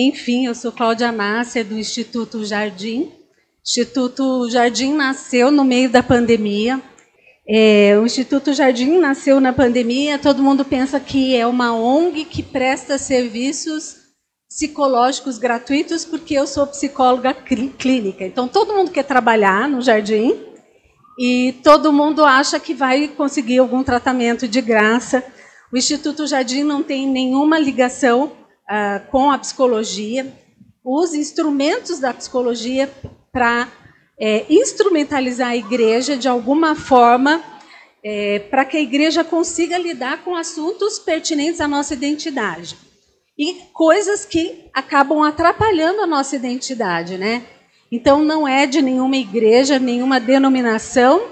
Enfim, eu sou Cláudia Márcia, do Instituto Jardim. Instituto Jardim nasceu no meio da pandemia. É, o Instituto Jardim nasceu na pandemia. Todo mundo pensa que é uma ONG que presta serviços psicológicos gratuitos, porque eu sou psicóloga clínica. Então, todo mundo quer trabalhar no Jardim e todo mundo acha que vai conseguir algum tratamento de graça. O Instituto Jardim não tem nenhuma ligação uh, com a psicologia. Os instrumentos da psicologia para é, instrumentalizar a igreja de alguma forma, é, para que a igreja consiga lidar com assuntos pertinentes à nossa identidade. E coisas que acabam atrapalhando a nossa identidade, né? Então, não é de nenhuma igreja, nenhuma denominação.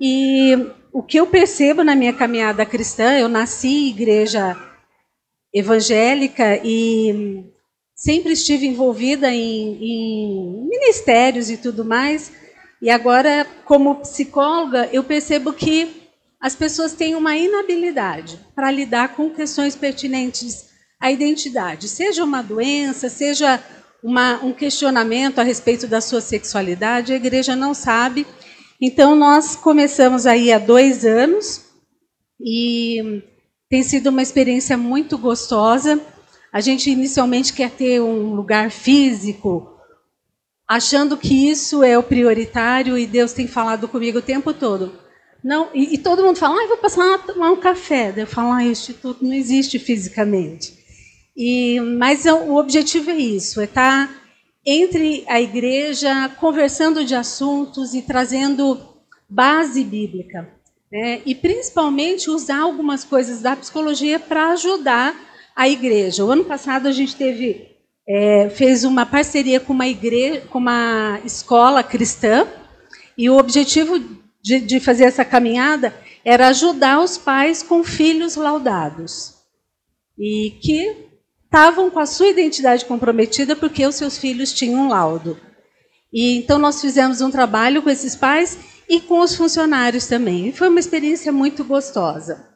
E o que eu percebo na minha caminhada cristã, eu nasci em igreja evangélica e sempre estive envolvida em, em ministérios e tudo mais. E agora, como psicóloga, eu percebo que as pessoas têm uma inabilidade para lidar com questões pertinentes à identidade, seja uma doença, seja uma, um questionamento a respeito da sua sexualidade, a igreja não sabe. Então, nós começamos aí há dois anos e tem sido uma experiência muito gostosa. A gente inicialmente quer ter um lugar físico, achando que isso é o prioritário, e Deus tem falado comigo o tempo todo. Não, e, e todo mundo fala, ah, vou passar a tomar um café. Eu falo, ah, o instituto não existe fisicamente. E, mas o objetivo é isso, é estar entre a igreja, conversando de assuntos e trazendo base bíblica. Né? E principalmente usar algumas coisas da psicologia para ajudar a igreja. O ano passado a gente teve é, fez uma parceria com uma igreja, com uma escola cristã, e o objetivo de, de fazer essa caminhada era ajudar os pais com filhos laudados e que estavam com a sua identidade comprometida porque os seus filhos tinham um laudo. E então nós fizemos um trabalho com esses pais e com os funcionários também. E foi uma experiência muito gostosa.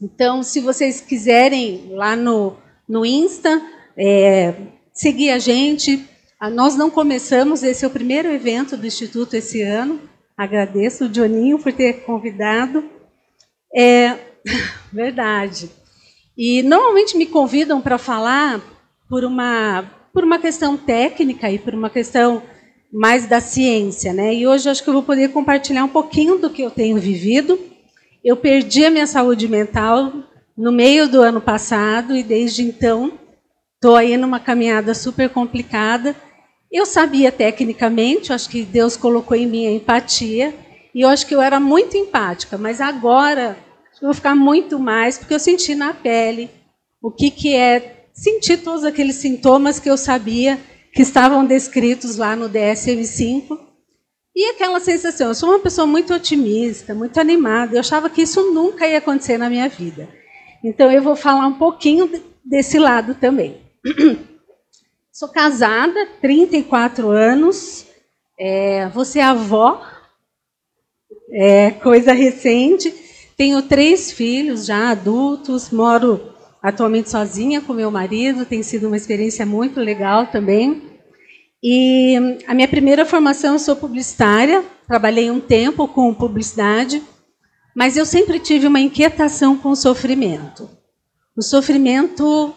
Então, se vocês quiserem lá no, no Insta, é, seguir a gente. Nós não começamos, esse é o primeiro evento do Instituto esse ano. Agradeço o Dioninho por ter convidado. É verdade. E normalmente me convidam para falar por uma, por uma questão técnica e por uma questão mais da ciência, né? E hoje acho que eu vou poder compartilhar um pouquinho do que eu tenho vivido. Eu perdi a minha saúde mental no meio do ano passado e desde então estou aí numa caminhada super complicada. Eu sabia tecnicamente, acho que Deus colocou em mim a empatia e eu acho que eu era muito empática, mas agora eu vou ficar muito mais porque eu senti na pele o que que é sentir todos aqueles sintomas que eu sabia que estavam descritos lá no DSM-5. E aquela sensação, eu sou uma pessoa muito otimista, muito animada, eu achava que isso nunca ia acontecer na minha vida. Então eu vou falar um pouquinho desse lado também. Sou casada, 34 anos, é, você é avó, é coisa recente. Tenho três filhos já adultos, moro atualmente sozinha com meu marido, tem sido uma experiência muito legal também. E a minha primeira formação eu sou publicitária, trabalhei um tempo com publicidade, mas eu sempre tive uma inquietação com o sofrimento. O sofrimento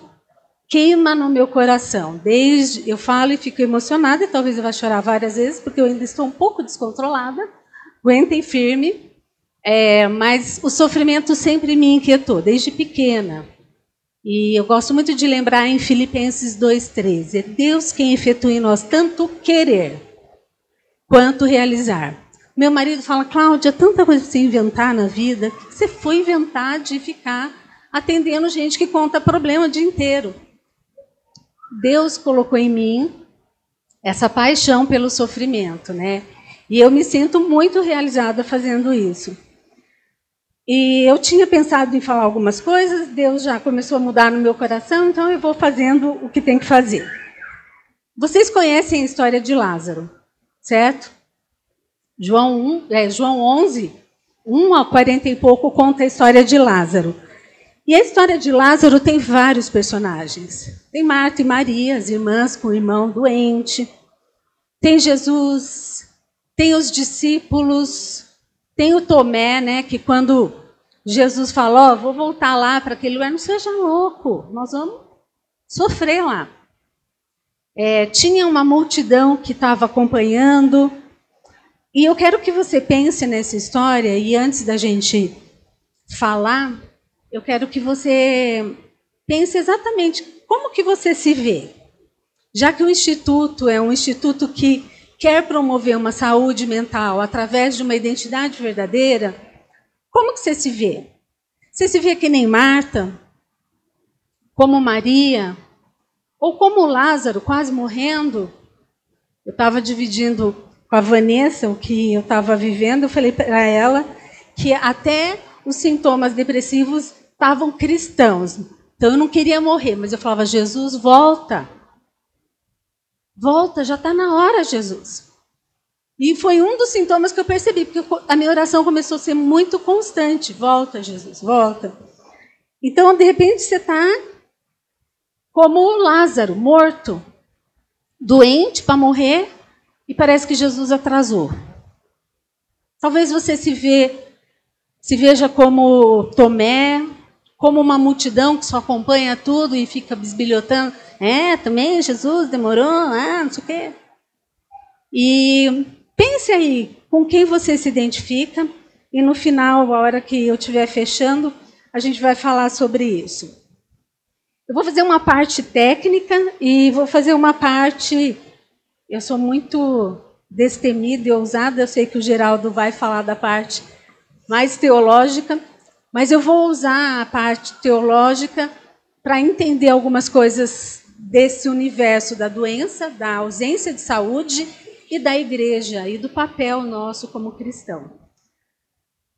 queima no meu coração. Desde eu falo e fico emocionada, e talvez eu vá chorar várias vezes, porque eu ainda estou um pouco descontrolada. Aguentem firme. É, mas o sofrimento sempre me inquietou, desde pequena. E eu gosto muito de lembrar em Filipenses 2,13: é Deus quem efetua em nós tanto querer quanto realizar. Meu marido fala, Cláudia, tanta coisa para você inventar na vida, que você foi inventar de ficar atendendo gente que conta problema o dia inteiro? Deus colocou em mim essa paixão pelo sofrimento, né? E eu me sinto muito realizada fazendo isso. E eu tinha pensado em falar algumas coisas, Deus já começou a mudar no meu coração, então eu vou fazendo o que tem que fazer. Vocês conhecem a história de Lázaro, certo? João, 1, é, João 11, 1 a 40 e pouco, conta a história de Lázaro. E a história de Lázaro tem vários personagens. Tem Marta e Maria, as irmãs com o irmão doente. Tem Jesus, tem os discípulos, tem o Tomé, né, que quando Jesus falou, oh, vou voltar lá para aquele lugar, não seja louco, nós vamos sofrer lá. É, tinha uma multidão que estava acompanhando. E eu quero que você pense nessa história, e antes da gente falar, eu quero que você pense exatamente como que você se vê. Já que o Instituto é um instituto que quer promover uma saúde mental através de uma identidade verdadeira, como que você se vê? Você se vê que nem Marta? Como Maria? Ou como Lázaro, quase morrendo? Eu estava dividindo com a Vanessa o que eu estava vivendo, eu falei para ela que até os sintomas depressivos estavam cristãos. Então eu não queria morrer, mas eu falava: Jesus, volta. Volta, já está na hora, Jesus. E foi um dos sintomas que eu percebi, porque a minha oração começou a ser muito constante. Volta, Jesus, volta. Então, de repente, você está como o Lázaro, morto, doente para morrer, e parece que Jesus atrasou. Talvez você se, vê, se veja como Tomé, como uma multidão que só acompanha tudo e fica bisbilhotando. É, também Jesus demorou, ah, não sei o quê. E pense aí com quem você se identifica e no final, a hora que eu estiver fechando, a gente vai falar sobre isso. Eu vou fazer uma parte técnica e vou fazer uma parte. Eu sou muito destemida e ousada, eu sei que o Geraldo vai falar da parte mais teológica, mas eu vou usar a parte teológica para entender algumas coisas desse universo da doença, da ausência de saúde e da igreja e do papel nosso como cristão.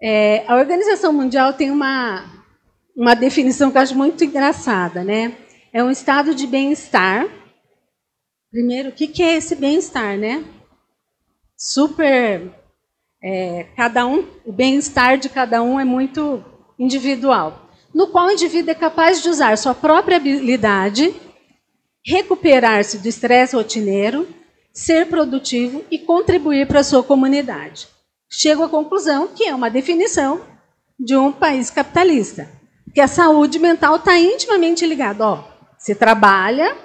É, a Organização Mundial tem uma, uma definição que eu acho muito engraçada, né? É um estado de bem-estar. Primeiro, o que, que é esse bem-estar, né? Super. É, cada um, o bem-estar de cada um é muito individual, no qual o indivíduo é capaz de usar sua própria habilidade, recuperar-se do estresse rotineiro, ser produtivo e contribuir para a sua comunidade. Chego à conclusão que é uma definição de um país capitalista, que a saúde mental está intimamente ligada. Ó, você trabalha,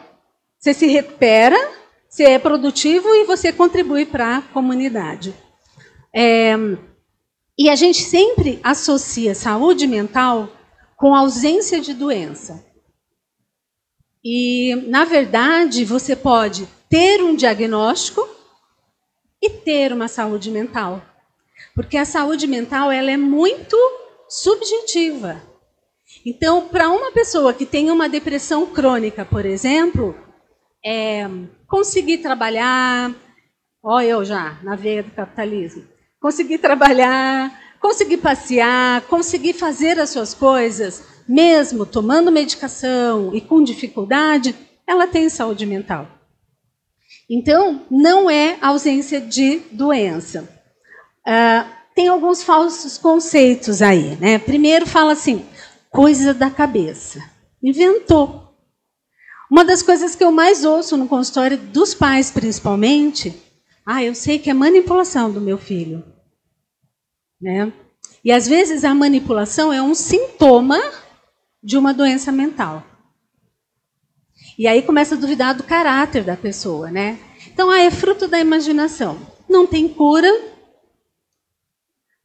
você se recupera, você é produtivo e você contribui para a comunidade. É, e a gente sempre associa saúde mental com ausência de doença. E, na verdade, você pode ter um diagnóstico e ter uma saúde mental. Porque a saúde mental ela é muito subjetiva. Então, para uma pessoa que tem uma depressão crônica, por exemplo, é, conseguir trabalhar, ó, eu já, na veia do capitalismo, conseguir trabalhar, conseguir passear, conseguir fazer as suas coisas, mesmo tomando medicação e com dificuldade, ela tem saúde mental. Então, não é ausência de doença. Uh, tem alguns falsos conceitos aí. Né? Primeiro, fala assim: coisa da cabeça. Inventou. Uma das coisas que eu mais ouço no consultório dos pais, principalmente, ah, eu sei que é manipulação do meu filho. Né? E às vezes a manipulação é um sintoma de uma doença mental. E aí começa a duvidar do caráter da pessoa, né? Então, ah, é fruto da imaginação. Não tem cura.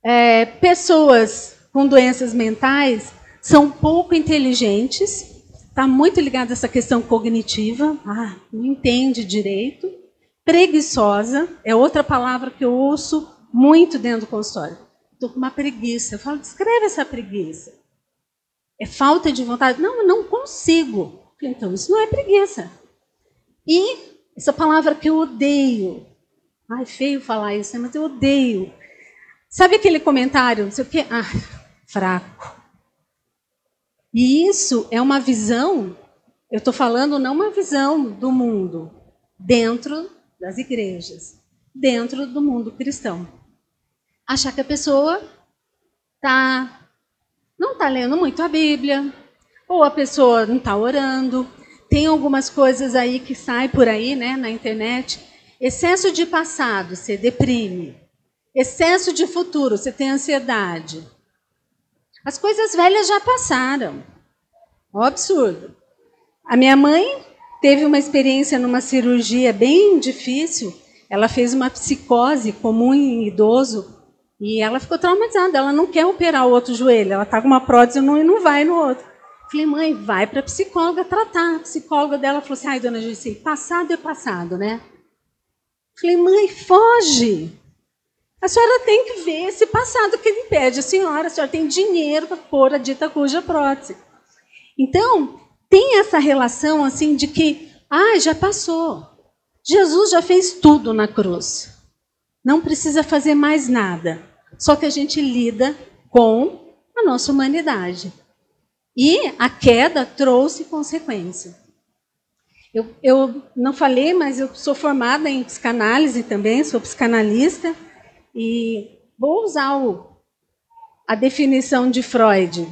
É, pessoas com doenças mentais são pouco inteligentes. Está muito ligado a essa questão cognitiva. Ah, não entende direito. Preguiçosa é outra palavra que eu ouço muito dentro do consultório. Estou com uma preguiça. Eu falo, descreve essa preguiça. É falta de vontade? Não, eu não consigo. Então, isso não é preguiça. E essa palavra que eu odeio. Ai, feio falar isso, né? mas eu odeio. Sabe aquele comentário, não sei o quê? Ah, fraco. E isso é uma visão, eu estou falando não uma visão do mundo, dentro das igrejas, dentro do mundo cristão achar que a pessoa tá, não está lendo muito a Bíblia, ou a pessoa não está orando. Tem algumas coisas aí que saem por aí, né, na internet. Excesso de passado, você deprime. Excesso de futuro, você tem ansiedade. As coisas velhas já passaram. Um absurdo. A minha mãe teve uma experiência numa cirurgia bem difícil. Ela fez uma psicose comum em idoso e ela ficou traumatizada. Ela não quer operar o outro joelho. Ela está com uma prótese e não, vai no outro. Falei, mãe, vai para a psicóloga tratar. A psicóloga dela falou assim: ai, dona Gissi, passado é passado, né? Falei, mãe, foge. A senhora tem que ver esse passado que ele impede a senhora. A senhora tem dinheiro para pôr a dita cuja prótese. Então, tem essa relação assim de que, ah, já passou. Jesus já fez tudo na cruz. Não precisa fazer mais nada. Só que a gente lida com a nossa humanidade. E a queda trouxe consequência. Eu, eu não falei, mas eu sou formada em psicanálise também, sou psicanalista, e vou usar o, a definição de Freud.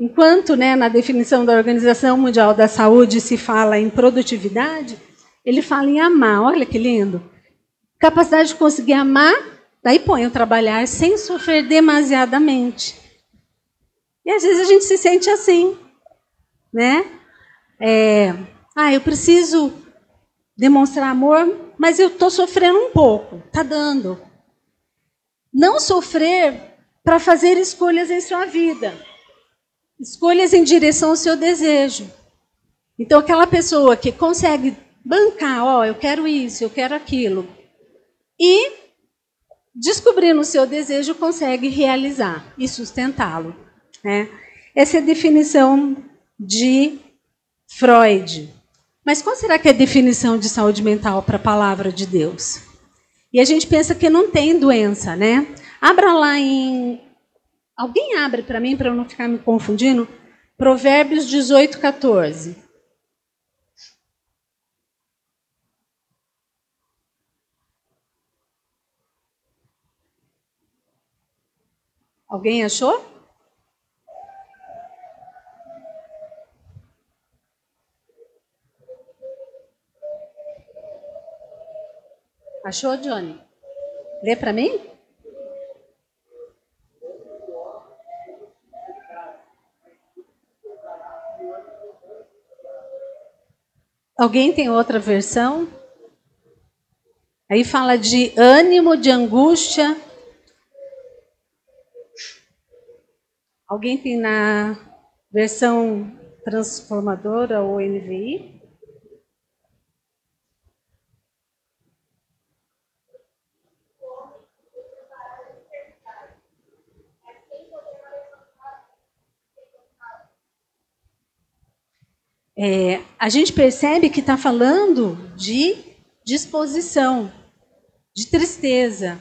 Enquanto né, na definição da Organização Mundial da Saúde se fala em produtividade, ele fala em amar. Olha que lindo. Capacidade de conseguir amar, daí põe o trabalhar sem sofrer demasiadamente. E às vezes a gente se sente assim, né? É, ah, eu preciso demonstrar amor, mas eu estou sofrendo um pouco. Tá dando. Não sofrer para fazer escolhas em sua vida escolhas em direção ao seu desejo. Então, aquela pessoa que consegue bancar, ó, oh, eu quero isso, eu quero aquilo, e descobrindo o seu desejo, consegue realizar e sustentá-lo. Né? Essa é a definição de Freud. Mas qual será que é a definição de saúde mental para a palavra de Deus? E a gente pensa que não tem doença, né? Abra lá em Alguém abre para mim, para eu não ficar me confundindo? Provérbios 18, 14. Alguém achou? Achou, Johnny? Lê para mim? Alguém tem outra versão? Aí fala de ânimo, de angústia. Alguém tem na versão transformadora ou NVI? é, a gente percebe que está falando de disposição, de tristeza.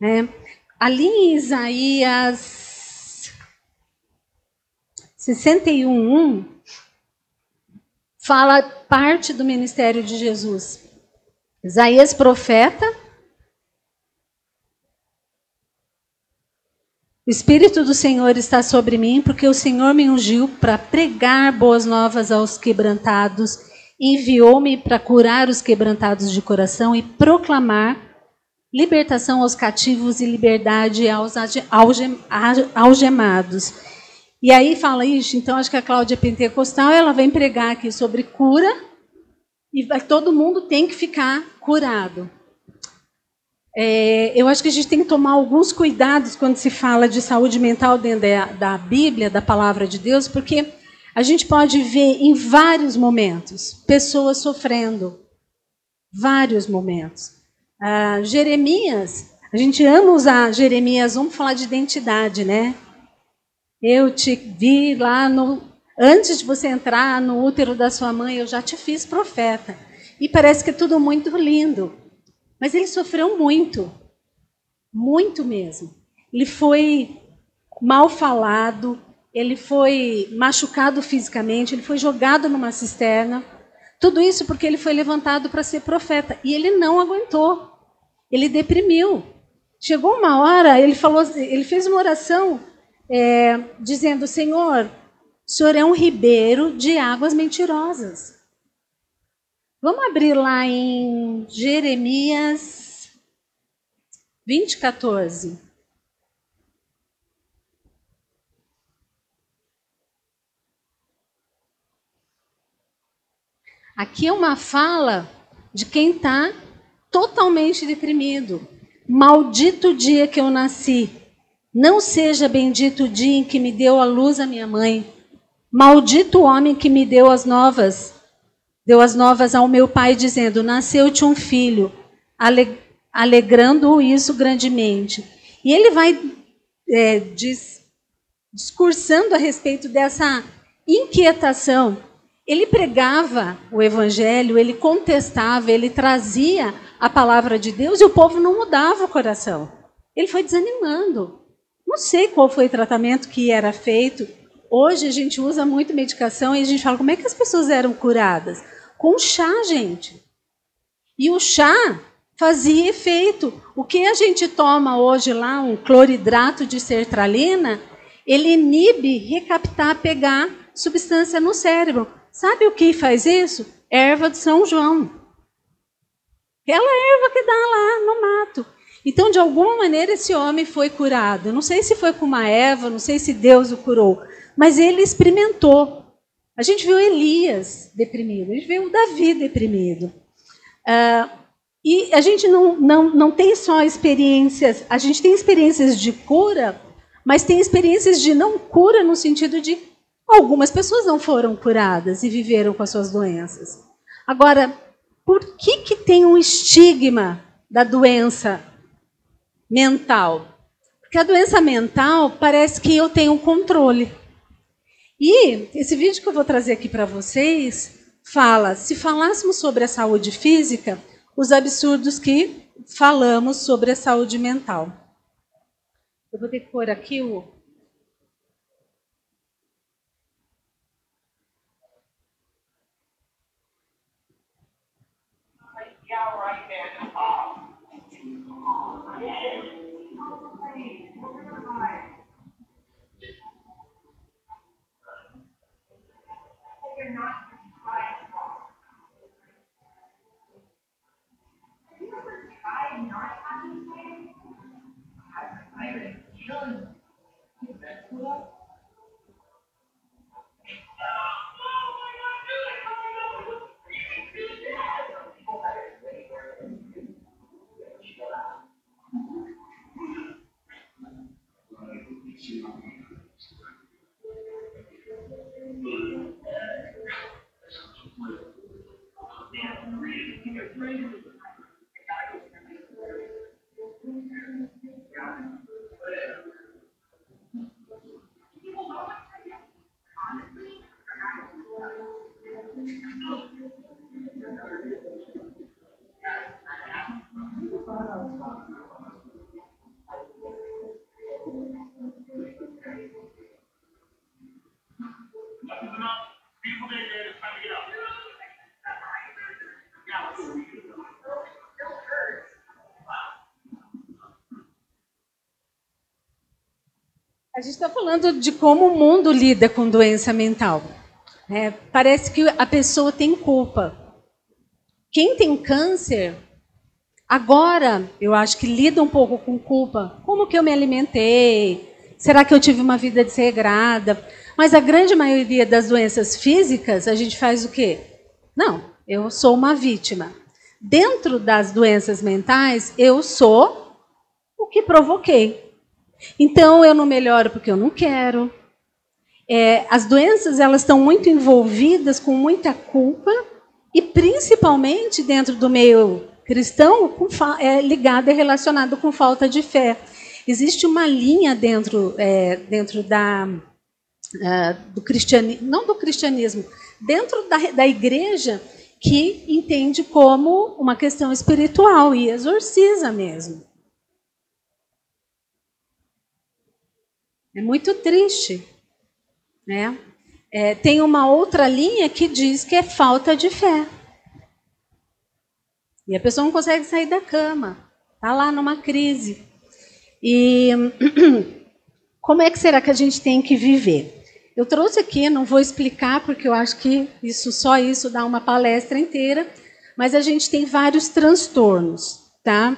Né? Ali em Isaías 61, fala parte do ministério de Jesus. Isaías profeta O Espírito do Senhor está sobre mim, porque o Senhor me ungiu para pregar boas novas aos quebrantados, enviou-me para curar os quebrantados de coração e proclamar libertação aos cativos e liberdade aos algemados. E aí fala isso, então acho que a Cláudia Pentecostal, ela vem pregar aqui sobre cura e todo mundo tem que ficar curado. É, eu acho que a gente tem que tomar alguns cuidados quando se fala de saúde mental dentro da, da Bíblia, da palavra de Deus, porque a gente pode ver em vários momentos pessoas sofrendo. Vários momentos. Ah, Jeremias, a gente ama usar Jeremias, vamos falar de identidade, né? Eu te vi lá no. Antes de você entrar no útero da sua mãe, eu já te fiz profeta. E parece que é tudo muito lindo. Mas ele sofreu muito, muito mesmo. Ele foi mal falado, ele foi machucado fisicamente, ele foi jogado numa cisterna. Tudo isso porque ele foi levantado para ser profeta e ele não aguentou. Ele deprimiu. Chegou uma hora, ele falou, ele fez uma oração é, dizendo: Senhor, O Senhor é um ribeiro de águas mentirosas. Vamos abrir lá em Jeremias 20, 14. Aqui é uma fala de quem está totalmente deprimido. Maldito dia que eu nasci. Não seja bendito o dia em que me deu a luz a minha mãe. Maldito o homem que me deu as novas. Deu as novas ao meu pai, dizendo: Nasceu-te um filho, alegrando isso grandemente. E ele vai é, diz, discursando a respeito dessa inquietação ele pregava o evangelho, ele contestava, ele trazia a palavra de Deus e o povo não mudava o coração. Ele foi desanimando. Não sei qual foi o tratamento que era feito. Hoje a gente usa muito medicação e a gente fala como é que as pessoas eram curadas? Com chá, gente. E o chá fazia efeito. O que a gente toma hoje lá, um cloridrato de sertralina, ele inibe recaptar, pegar substância no cérebro. Sabe o que faz isso? Erva de São João. Aquela erva que dá lá no mato. Então, de alguma maneira, esse homem foi curado. Não sei se foi com uma erva, não sei se Deus o curou, mas ele experimentou. A gente viu Elias deprimido, a gente viu Davi deprimido. Uh, e a gente não, não, não tem só experiências, a gente tem experiências de cura, mas tem experiências de não cura no sentido de Algumas pessoas não foram curadas e viveram com as suas doenças. Agora, por que, que tem um estigma da doença mental? Porque a doença mental parece que eu tenho controle. E esse vídeo que eu vou trazer aqui para vocês fala: se falássemos sobre a saúde física, os absurdos que falamos sobre a saúde mental. Eu vou ter que pôr aqui o Yeah. A gente está falando de como o mundo lida com doença mental. É, parece que a pessoa tem culpa. Quem tem câncer, agora eu acho que lida um pouco com culpa. Como que eu me alimentei? Será que eu tive uma vida desregrada? Mas a grande maioria das doenças físicas, a gente faz o quê? Não, eu sou uma vítima. Dentro das doenças mentais, eu sou o que provoquei. Então eu não melhoro porque eu não quero. É, as doenças elas estão muito envolvidas com muita culpa e principalmente dentro do meio cristão é ligado e relacionado com falta de fé. Existe uma linha dentro é, dentro da uh, do cristianismo, não do cristianismo, dentro da, da igreja que entende como uma questão espiritual e exorciza mesmo. É muito triste. Né? É, tem uma outra linha que diz que é falta de fé. E a pessoa não consegue sair da cama, está lá numa crise. E como é que será que a gente tem que viver? Eu trouxe aqui, não vou explicar porque eu acho que isso só isso dá uma palestra inteira, mas a gente tem vários transtornos, tá?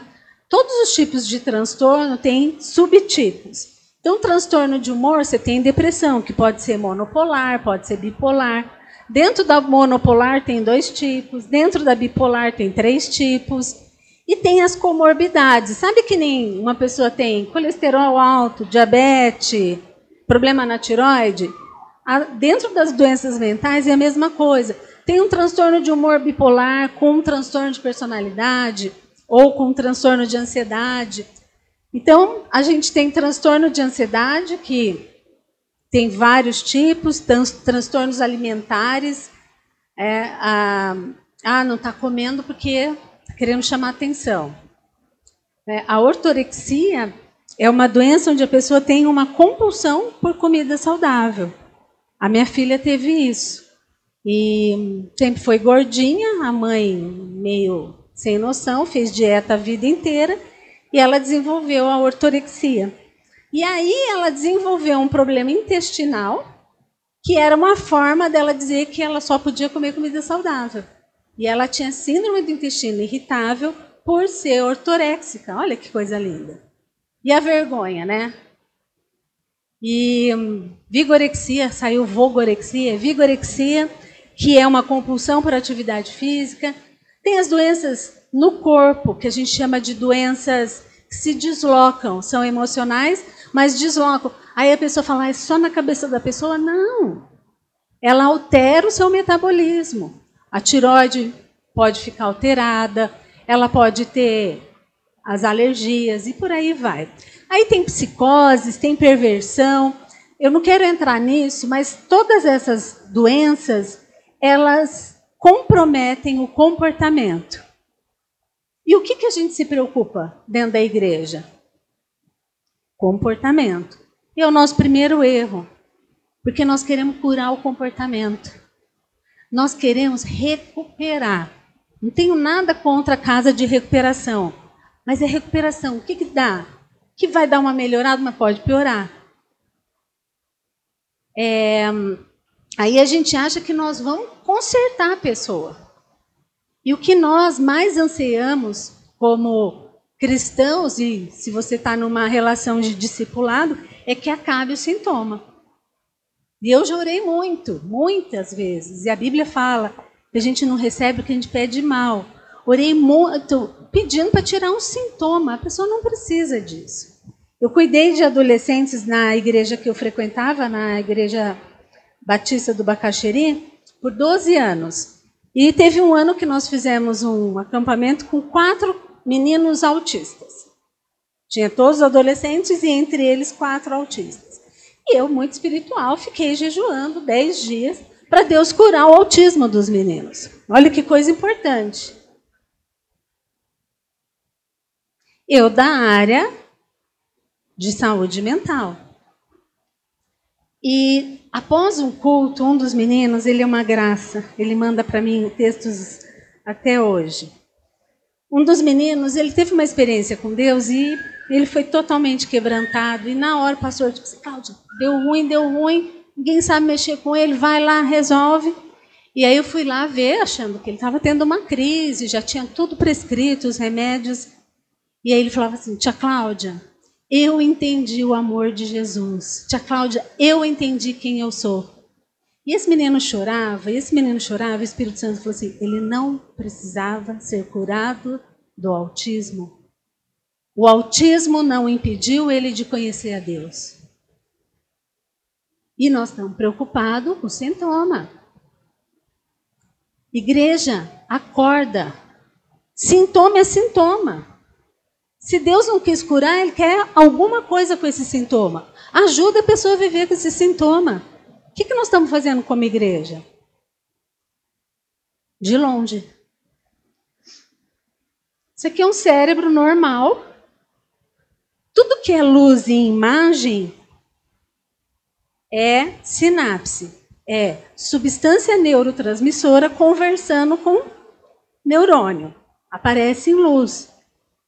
Todos os tipos de transtorno têm subtipos. Então, transtorno de humor, você tem depressão, que pode ser monopolar, pode ser bipolar. Dentro da monopolar tem dois tipos, dentro da bipolar tem três tipos. E tem as comorbidades. Sabe que nem uma pessoa tem colesterol alto, diabetes, problema na tiroide? Dentro das doenças mentais é a mesma coisa. Tem um transtorno de humor bipolar com um transtorno de personalidade ou com um transtorno de ansiedade. Então, a gente tem transtorno de ansiedade, que tem vários tipos, trans, transtornos alimentares. É, a, ah, não está comendo porque está querendo chamar atenção. É, a ortorexia é uma doença onde a pessoa tem uma compulsão por comida saudável. A minha filha teve isso. E sempre foi gordinha, a mãe meio sem noção, fez dieta a vida inteira e ela desenvolveu a ortorexia. E aí ela desenvolveu um problema intestinal, que era uma forma dela dizer que ela só podia comer comida saudável. E ela tinha síndrome do intestino irritável por ser ortoréxica. Olha que coisa linda. E a vergonha, né? E hum, vigorexia, saiu vogorexia, vigorexia, que é uma compulsão por atividade física. Tem as doenças no corpo, que a gente chama de doenças que se deslocam, são emocionais, mas deslocam. Aí a pessoa fala, ah, é só na cabeça da pessoa? Não. Ela altera o seu metabolismo. A tiroide pode ficar alterada, ela pode ter as alergias e por aí vai. Aí tem psicoses, tem perversão. Eu não quero entrar nisso, mas todas essas doenças, elas comprometem o comportamento. E o que, que a gente se preocupa dentro da igreja? Comportamento. E é o nosso primeiro erro, porque nós queremos curar o comportamento. Nós queremos recuperar. Não tenho nada contra a casa de recuperação, mas é recuperação. O que, que dá? que vai dar uma melhorada, mas pode piorar. É, aí a gente acha que nós vamos consertar a pessoa. E o que nós mais anseiamos como cristãos, e se você está numa relação de discipulado, é que acabe o sintoma. E eu já orei muito, muitas vezes. E a Bíblia fala que a gente não recebe o que a gente pede mal. Orei muito pedindo para tirar um sintoma. A pessoa não precisa disso. Eu cuidei de adolescentes na igreja que eu frequentava, na igreja Batista do Bacaxeri, por 12 anos. E teve um ano que nós fizemos um acampamento com quatro meninos autistas. Tinha todos os adolescentes e entre eles quatro autistas. E eu, muito espiritual, fiquei jejuando dez dias para Deus curar o autismo dos meninos. Olha que coisa importante. Eu, da área de saúde mental. E após um culto, um dos meninos, ele é uma graça, ele manda para mim textos até hoje. Um dos meninos, ele teve uma experiência com Deus e ele foi totalmente quebrantado. E na hora o pastor disse: Cláudia, deu ruim, deu ruim, ninguém sabe mexer com ele, vai lá, resolve. E aí eu fui lá ver, achando que ele estava tendo uma crise, já tinha tudo prescrito, os remédios. E aí ele falava assim: Tia Cláudia, eu entendi o amor de Jesus. Tia Cláudia, eu entendi quem eu sou. E esse menino chorava, e esse menino chorava, e o Espírito Santo falou assim: ele não precisava ser curado do autismo. O autismo não impediu ele de conhecer a Deus. E nós estamos preocupados com o sintoma. Igreja, acorda. Sintoma é sintoma. Se Deus não quis curar, Ele quer alguma coisa com esse sintoma. Ajuda a pessoa a viver com esse sintoma. O que, que nós estamos fazendo como igreja? De longe. Isso aqui é um cérebro normal. Tudo que é luz e imagem é sinapse. É substância neurotransmissora conversando com neurônio. Aparece em luz.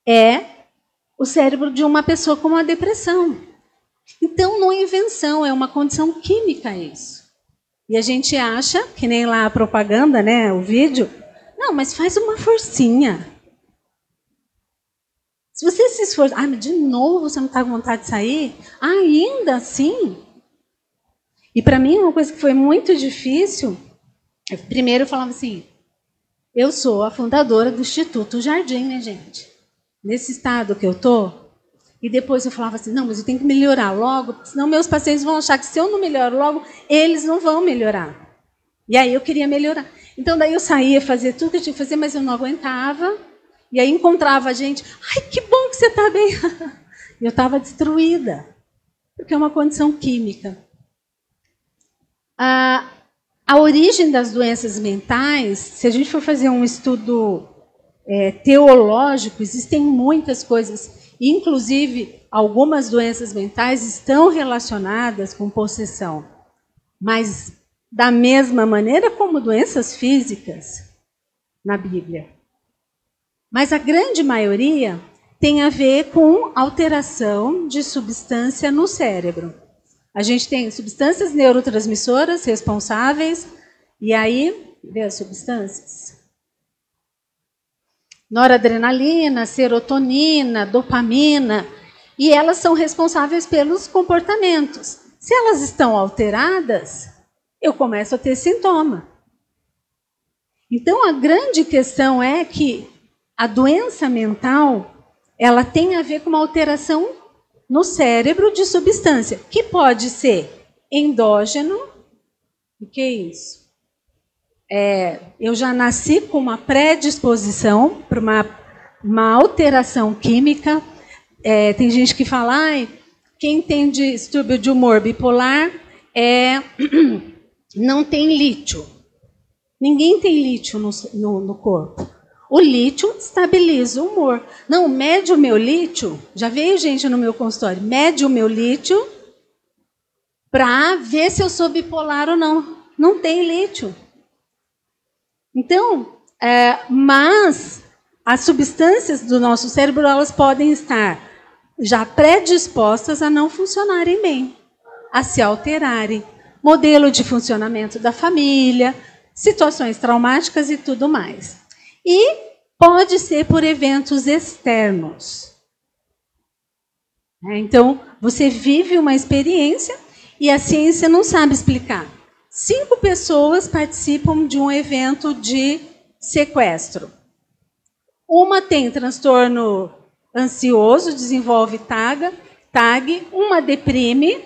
É o cérebro de uma pessoa com uma depressão. Então, não é invenção, é uma condição química isso. E a gente acha, que nem lá a propaganda, né, o vídeo, não, mas faz uma forcinha. Se você se esforçar, ah, de novo você não está com vontade de sair? Ainda assim? E para mim, uma coisa que foi muito difícil, primeiro eu falava assim, eu sou a fundadora do Instituto Jardim, né, gente? Nesse estado que eu tô. E depois eu falava assim, não, mas eu tenho que melhorar logo, senão meus pacientes vão achar que se eu não melhoro logo, eles não vão melhorar. E aí eu queria melhorar. Então daí eu saía, fazia tudo que eu tinha que fazer, mas eu não aguentava. E aí encontrava a gente, ai, que bom que você está bem. eu estava destruída, porque é uma condição química. Ah, a origem das doenças mentais, se a gente for fazer um estudo é, teológico, existem muitas coisas, inclusive algumas doenças mentais estão relacionadas com possessão, mas da mesma maneira como doenças físicas na Bíblia. Mas a grande maioria tem a ver com alteração de substância no cérebro. A gente tem substâncias neurotransmissoras responsáveis, e aí, vê as substâncias? Noradrenalina, serotonina, dopamina, e elas são responsáveis pelos comportamentos. Se elas estão alteradas, eu começo a ter sintoma. Então a grande questão é que a doença mental, ela tem a ver com uma alteração no cérebro de substância, que pode ser endógeno. O que é isso? É, eu já nasci com uma predisposição para uma, uma alteração química. É, tem gente que fala, quem tem distúrbio de humor bipolar é, não tem lítio. Ninguém tem lítio no, no, no corpo. O lítio estabiliza o humor. Não, mede o meu lítio. Já veio gente no meu consultório. Mede o meu lítio para ver se eu sou bipolar ou não. Não tem lítio. Então, é, mas as substâncias do nosso cérebro elas podem estar já predispostas a não funcionarem bem, a se alterarem. Modelo de funcionamento da família, situações traumáticas e tudo mais. E pode ser por eventos externos. É, então, você vive uma experiência e a ciência não sabe explicar. Cinco pessoas participam de um evento de sequestro. Uma tem transtorno ansioso, desenvolve TAG, TAG, uma deprime,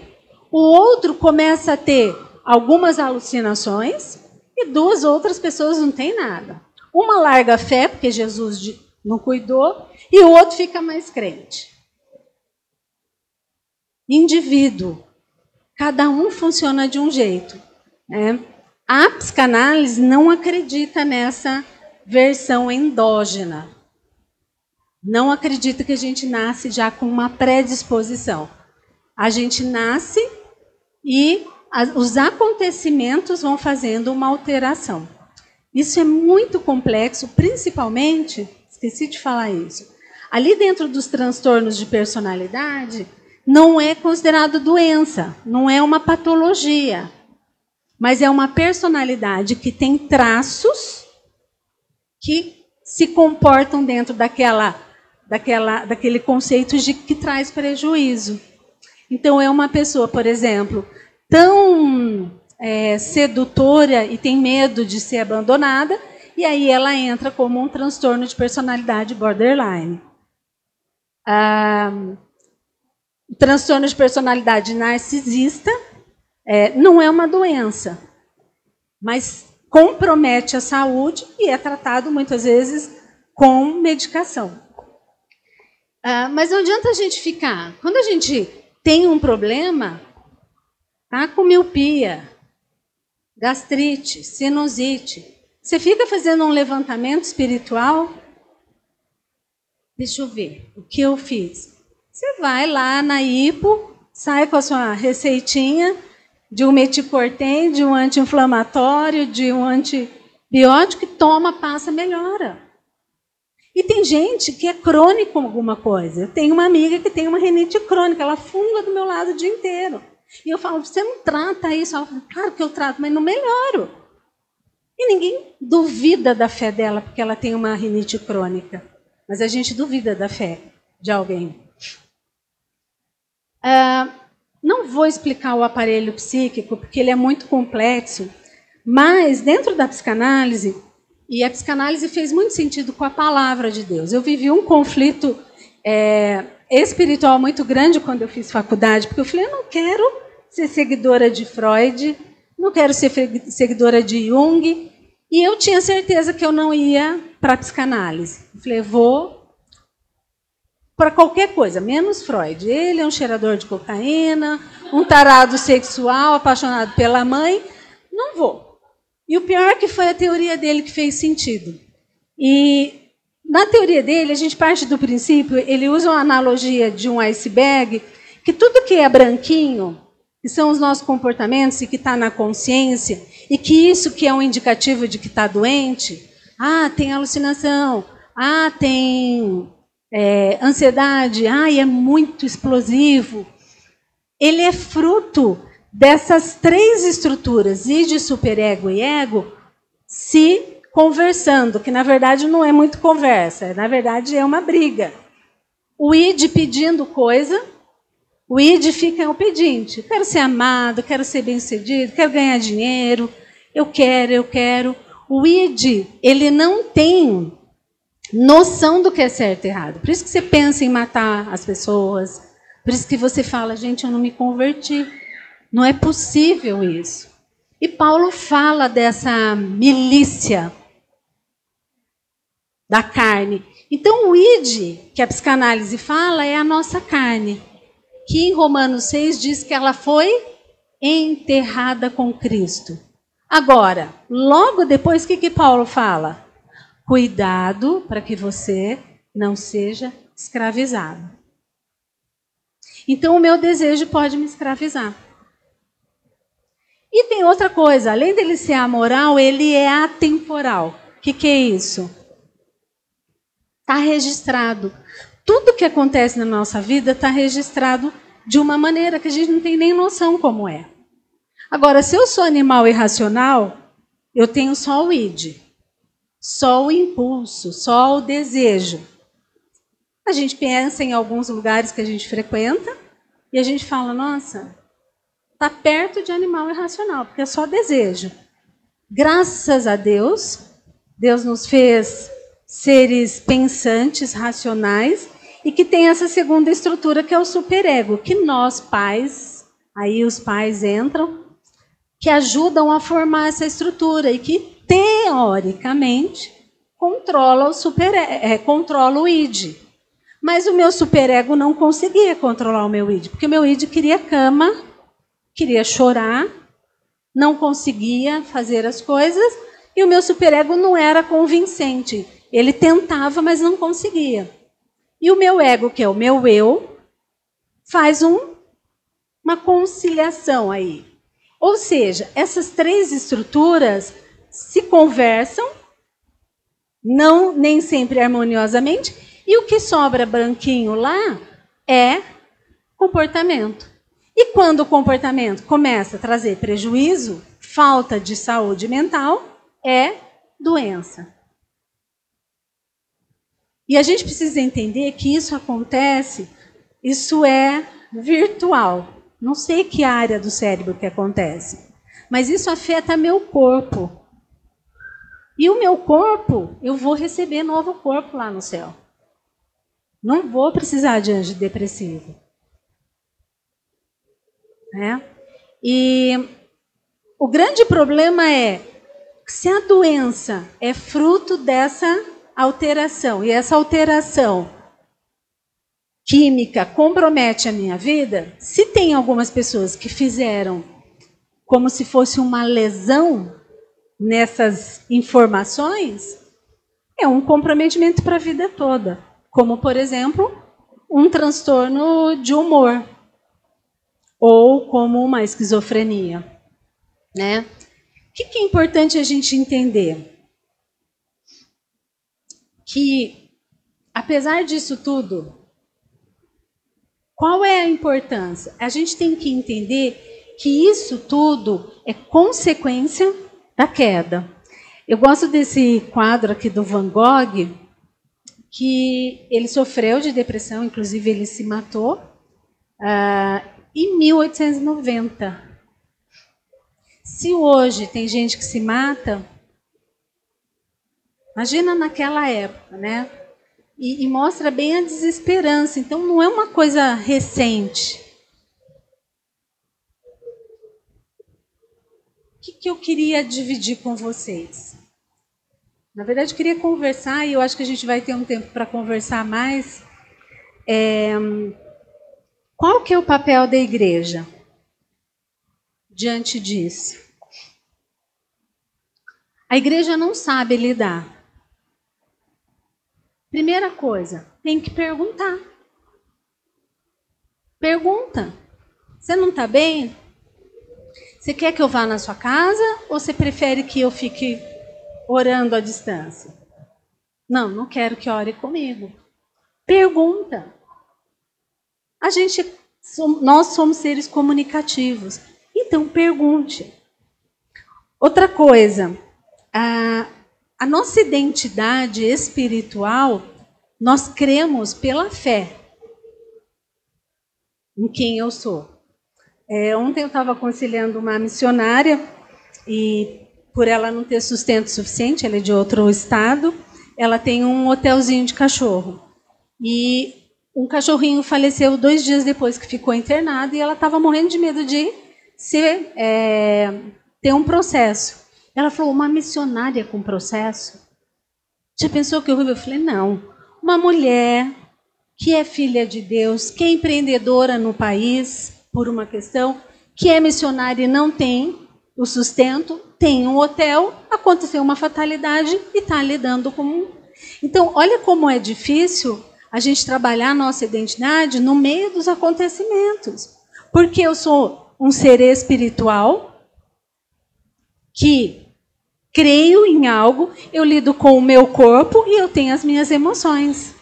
o outro começa a ter algumas alucinações e duas outras pessoas não têm nada. Uma larga a fé, porque Jesus não cuidou, e o outro fica mais crente. Indivíduo. Cada um funciona de um jeito. Né? A psicanálise não acredita nessa versão endógena. Não acredita que a gente nasce já com uma predisposição. A gente nasce e os acontecimentos vão fazendo uma alteração. Isso é muito complexo, principalmente, esqueci de falar isso, ali dentro dos transtornos de personalidade, não é considerado doença, não é uma patologia, mas é uma personalidade que tem traços que se comportam dentro daquela, daquela, daquele conceito de que traz prejuízo. Então, é uma pessoa, por exemplo, tão é, sedutora e tem medo de ser abandonada, e aí ela entra como um transtorno de personalidade borderline. Ah, transtorno de personalidade narcisista é, não é uma doença, mas compromete a saúde e é tratado muitas vezes com medicação. Ah, mas não adianta a gente ficar. Quando a gente tem um problema, tá com miopia, gastrite, sinusite. Você fica fazendo um levantamento espiritual? Deixa eu ver o que eu fiz. Você vai lá na IPO, sai com a sua receitinha de um meticortem, de um anti-inflamatório, de um antibiótico e toma, passa, melhora. E tem gente que é crônico alguma coisa. Eu tenho uma amiga que tem uma renite crônica, ela funga do meu lado o dia inteiro. E eu falo, você não trata isso? Ela fala, claro que eu trato, mas não melhoro. E ninguém duvida da fé dela porque ela tem uma rinite crônica. Mas a gente duvida da fé de alguém. Uh, vou explicar o aparelho psíquico, porque ele é muito complexo, mas dentro da psicanálise, e a psicanálise fez muito sentido com a palavra de Deus. Eu vivi um conflito é, espiritual muito grande quando eu fiz faculdade, porque eu falei, eu não quero ser seguidora de Freud, não quero ser seguidora de Jung, e eu tinha certeza que eu não ia para a psicanálise. Eu falei, vou para qualquer coisa, menos Freud. Ele é um cheirador de cocaína, um tarado sexual, apaixonado pela mãe. Não vou. E o pior é que foi a teoria dele que fez sentido. E na teoria dele, a gente parte do princípio, ele usa uma analogia de um iceberg, que tudo que é branquinho, que são os nossos comportamentos e que está na consciência, e que isso que é um indicativo de que está doente, ah, tem alucinação, ah, tem é, ansiedade, ai, é muito explosivo. Ele é fruto dessas três estruturas, id, superego e ego, se conversando, que na verdade não é muito conversa, na verdade é uma briga. O id pedindo coisa, o id fica o pedinte. Quero ser amado, quero ser bem-sucedido, quero ganhar dinheiro, eu quero, eu quero. O id, ele não tem noção do que é certo e errado. Por isso que você pensa em matar as pessoas. Por isso que você fala, gente, eu não me converti. Não é possível isso. E Paulo fala dessa milícia da carne. Então, o id, que a psicanálise fala, é a nossa carne, que em Romanos 6 diz que ela foi enterrada com Cristo. Agora, logo depois, o que, que Paulo fala? Cuidado para que você não seja escravizado. Então, o meu desejo pode me escravizar. E tem outra coisa, além dele ser amoral, ele é atemporal. O que, que é isso? Está registrado. Tudo que acontece na nossa vida está registrado de uma maneira que a gente não tem nem noção como é. Agora, se eu sou animal irracional, eu tenho só o id só o impulso, só o desejo. A gente pensa em alguns lugares que a gente frequenta e a gente fala, nossa, está perto de animal irracional, porque é só desejo. Graças a Deus, Deus nos fez seres pensantes, racionais, e que tem essa segunda estrutura que é o superego, que nós pais, aí os pais entram, que ajudam a formar essa estrutura e que teoricamente, controla o, super, é, controla o id. Mas o meu superego não conseguia controlar o meu id, porque o meu id queria cama, queria chorar, não conseguia fazer as coisas, e o meu superego não era convincente. Ele tentava, mas não conseguia. E o meu ego, que é o meu eu, faz um, uma conciliação aí. Ou seja, essas três estruturas se conversam, não nem sempre harmoniosamente, e o que sobra branquinho lá é comportamento. E quando o comportamento começa a trazer prejuízo, falta de saúde mental, é doença. E a gente precisa entender que isso acontece, isso é virtual. Não sei que área do cérebro que acontece, mas isso afeta meu corpo. E o meu corpo, eu vou receber novo corpo lá no céu. Não vou precisar de anjo depressivo. Né? E o grande problema é se a doença é fruto dessa alteração e essa alteração química compromete a minha vida, se tem algumas pessoas que fizeram como se fosse uma lesão nessas informações é um comprometimento para a vida toda, como por exemplo um transtorno de humor ou como uma esquizofrenia, né? O que é importante a gente entender? Que apesar disso tudo, qual é a importância? A gente tem que entender que isso tudo é consequência da queda. Eu gosto desse quadro aqui do Van Gogh, que ele sofreu de depressão, inclusive ele se matou uh, em 1890. Se hoje tem gente que se mata, imagina naquela época, né? E, e mostra bem a desesperança. Então não é uma coisa recente. Que, que eu queria dividir com vocês? Na verdade, eu queria conversar, e eu acho que a gente vai ter um tempo para conversar mais. É, qual que é o papel da igreja diante disso? A igreja não sabe lidar. Primeira coisa, tem que perguntar. Pergunta. Você não está bem? Você quer que eu vá na sua casa ou você prefere que eu fique orando à distância? Não, não quero que ore comigo. Pergunta. A gente, nós somos seres comunicativos. Então pergunte. Outra coisa, a, a nossa identidade espiritual, nós cremos pela fé em quem eu sou. É, ontem eu estava aconselhando uma missionária e por ela não ter sustento suficiente, ela é de outro estado, ela tem um hotelzinho de cachorro. E um cachorrinho faleceu dois dias depois que ficou internado e ela estava morrendo de medo de ser, é, ter um processo. Ela falou, uma missionária com processo? Já pensou que? Eu falei, não. Uma mulher que é filha de Deus, que é empreendedora no país, por uma questão, que é missionária e não tem o sustento, tem um hotel, aconteceu uma fatalidade e está lidando com. Então, olha como é difícil a gente trabalhar a nossa identidade no meio dos acontecimentos. Porque eu sou um ser espiritual que creio em algo, eu lido com o meu corpo e eu tenho as minhas emoções.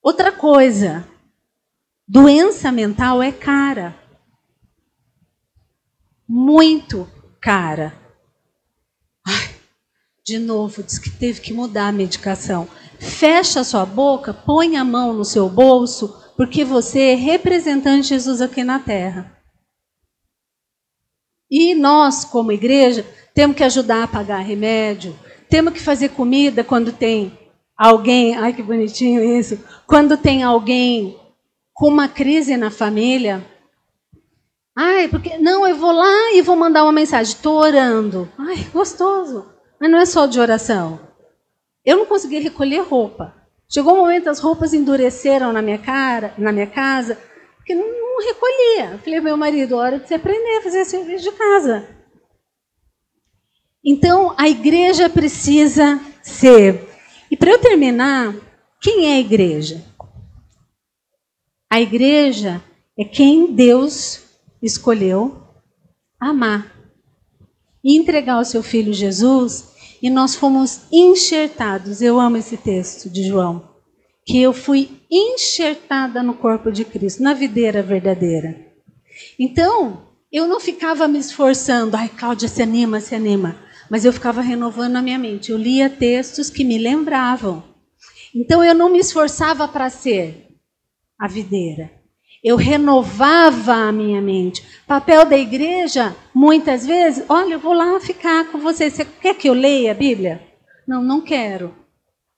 Outra coisa, doença mental é cara. Muito cara. Ai, de novo, diz que teve que mudar a medicação. Fecha a sua boca, põe a mão no seu bolso, porque você é representante de Jesus aqui na terra. E nós, como igreja, temos que ajudar a pagar remédio, temos que fazer comida quando tem alguém, ai que bonitinho isso, quando tem alguém com uma crise na família. Ai, porque não, eu vou lá e vou mandar uma mensagem, estou orando. Ai, gostoso. Mas não é só de oração. Eu não consegui recolher roupa. Chegou um momento as roupas endureceram na minha cara, na minha casa, porque não, não recolhia. Falei, meu marido, hora de você aprender a fazer serviço de casa. Então, a igreja precisa ser. E para eu terminar, quem é a igreja? A igreja é quem Deus escolheu amar e entregar o seu filho Jesus, e nós fomos enxertados. Eu amo esse texto de João, que eu fui enxertada no corpo de Cristo, na videira verdadeira. Então, eu não ficava me esforçando, ai, Cláudia, se anima, se anima mas eu ficava renovando na minha mente. Eu lia textos que me lembravam. Então eu não me esforçava para ser a videira. Eu renovava a minha mente. Papel da igreja, muitas vezes, olha, eu vou lá ficar com você. Você quer que eu leia a Bíblia? Não, não quero.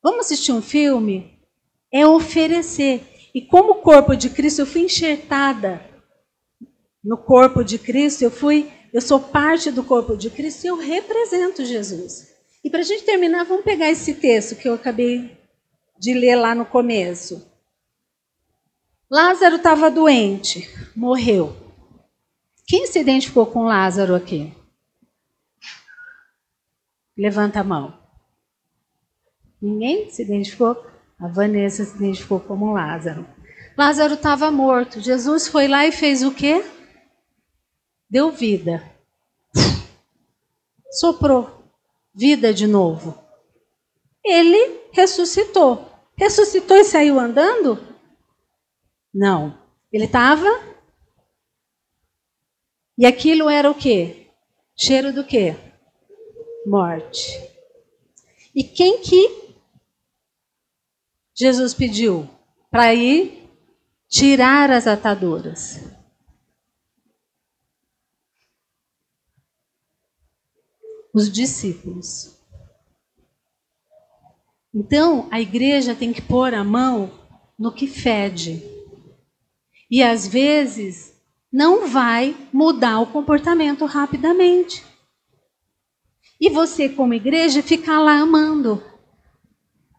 Vamos assistir um filme? É oferecer. E como corpo de Cristo, eu fui enxertada no corpo de Cristo, eu fui eu sou parte do corpo de Cristo e eu represento Jesus. E para a gente terminar, vamos pegar esse texto que eu acabei de ler lá no começo. Lázaro estava doente, morreu. Quem se identificou com Lázaro aqui? Levanta a mão. Ninguém se identificou? A Vanessa se identificou como Lázaro. Lázaro estava morto. Jesus foi lá e fez o quê? deu vida. Soprou vida de novo. Ele ressuscitou. Ressuscitou e saiu andando? Não. Ele estava. E aquilo era o quê? Cheiro do quê? Morte. E quem que Jesus pediu para ir tirar as ataduras? Os discípulos. Então, a igreja tem que pôr a mão no que fede. E às vezes não vai mudar o comportamento rapidamente. E você, como igreja, ficar lá amando,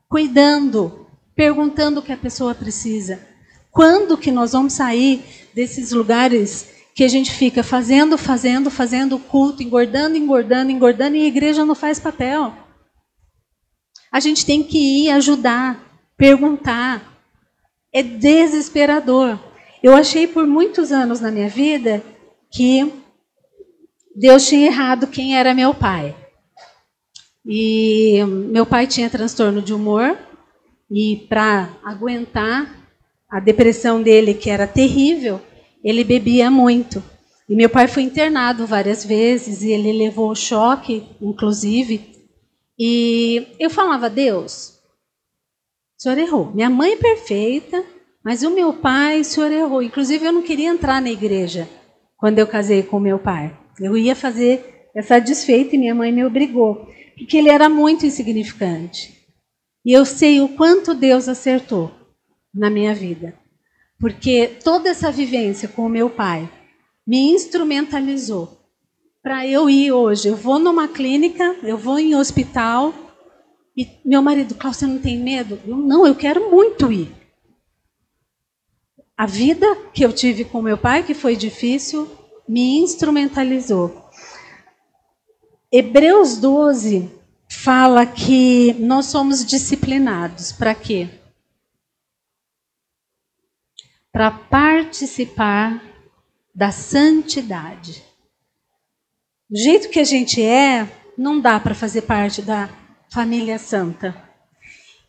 cuidando, perguntando o que a pessoa precisa. Quando que nós vamos sair desses lugares que a gente fica fazendo, fazendo, fazendo culto, engordando, engordando, engordando e a igreja não faz papel? A gente tem que ir ajudar, perguntar. É desesperador. Eu achei por muitos anos na minha vida que Deus tinha errado quem era meu pai. E meu pai tinha transtorno de humor e para aguentar a depressão dele, que era terrível, ele bebia muito. E meu pai foi internado várias vezes e ele levou choque, inclusive, e eu falava, Deus, o senhor errou. Minha mãe é perfeita, mas o meu pai, o senhor errou. Inclusive, eu não queria entrar na igreja quando eu casei com meu pai. Eu ia fazer essa desfeita e minha mãe me obrigou, porque ele era muito insignificante. E eu sei o quanto Deus acertou na minha vida. Porque toda essa vivência com o meu pai me instrumentalizou para eu ir hoje. Eu vou numa clínica, eu vou em hospital e meu marido, Cláudio, você não tem medo? Eu, não, eu quero muito ir. A vida que eu tive com meu pai, que foi difícil, me instrumentalizou. Hebreus 12 fala que nós somos disciplinados. Para quê? Para participar da santidade. Do jeito que a gente é, não dá para fazer parte da família santa.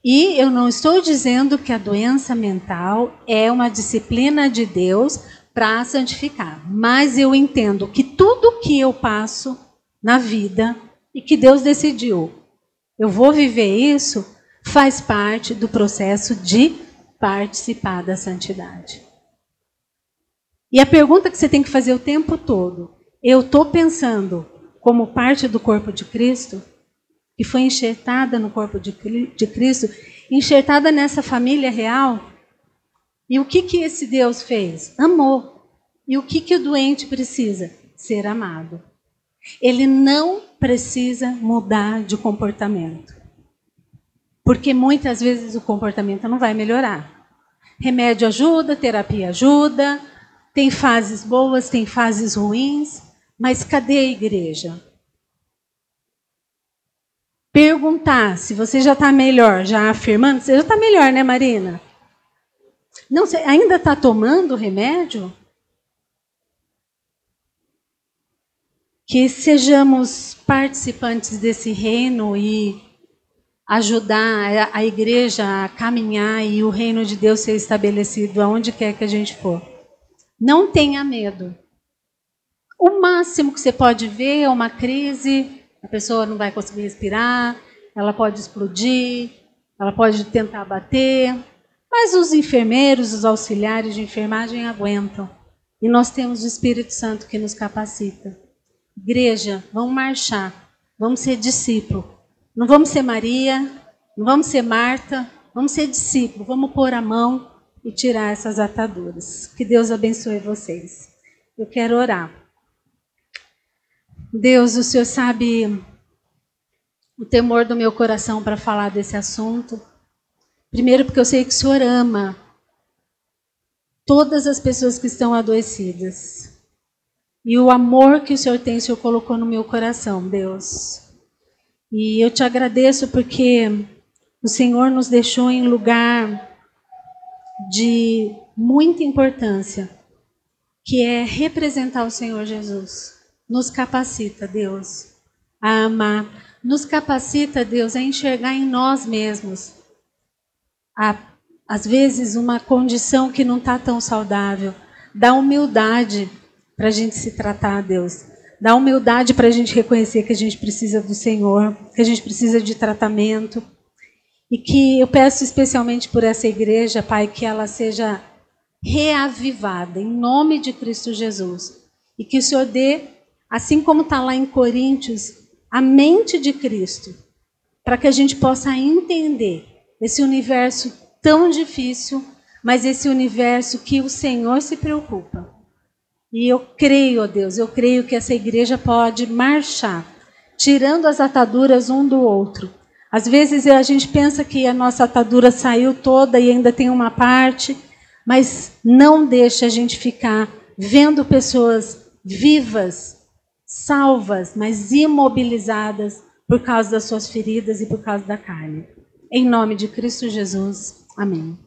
E eu não estou dizendo que a doença mental é uma disciplina de Deus para santificar, mas eu entendo que tudo que eu passo na vida e que Deus decidiu, eu vou viver isso, faz parte do processo de participar da santidade. E a pergunta que você tem que fazer o tempo todo eu estou pensando como parte do corpo de Cristo, que foi enxertada no corpo de, de Cristo, enxertada nessa família real. E o que, que esse Deus fez? Amou. E o que, que o doente precisa? Ser amado. Ele não precisa mudar de comportamento. Porque muitas vezes o comportamento não vai melhorar. Remédio ajuda, terapia ajuda, tem fases boas, tem fases ruins, mas cadê a igreja? Perguntar se você já está melhor, já afirmando, você já está melhor, né, Marina? Não, você ainda está tomando remédio? Que sejamos participantes desse reino e ajudar a igreja a caminhar e o reino de Deus ser estabelecido aonde quer que a gente for. Não tenha medo. O máximo que você pode ver é uma crise, a pessoa não vai conseguir respirar, ela pode explodir, ela pode tentar bater, mas os enfermeiros, os auxiliares de enfermagem aguentam. E nós temos o Espírito Santo que nos capacita. Igreja, vamos marchar, vamos ser discípulo. Não vamos ser Maria, não vamos ser Marta, vamos ser discípulo, vamos pôr a mão e tirar essas ataduras. Que Deus abençoe vocês. Eu quero orar. Deus, o Senhor sabe o temor do meu coração para falar desse assunto. Primeiro, porque eu sei que o Senhor ama todas as pessoas que estão adoecidas. E o amor que o Senhor tem, o Senhor colocou no meu coração, Deus. E eu te agradeço porque o Senhor nos deixou em lugar de muita importância, que é representar o Senhor Jesus. Nos capacita, Deus, a amar. Nos capacita, Deus, a enxergar em nós mesmos a, às vezes, uma condição que não está tão saudável. Dá humildade para a gente se tratar, Deus. Dá humildade para a gente reconhecer que a gente precisa do Senhor, que a gente precisa de tratamento. E que eu peço especialmente por essa igreja, Pai, que ela seja reavivada, em nome de Cristo Jesus. E que o Senhor dê, assim como está lá em Coríntios, a mente de Cristo, para que a gente possa entender esse universo tão difícil, mas esse universo que o Senhor se preocupa. E eu creio, ó Deus, eu creio que essa igreja pode marchar, tirando as ataduras um do outro. Às vezes a gente pensa que a nossa atadura saiu toda e ainda tem uma parte, mas não deixe a gente ficar vendo pessoas vivas, salvas, mas imobilizadas por causa das suas feridas e por causa da carne. Em nome de Cristo Jesus. Amém.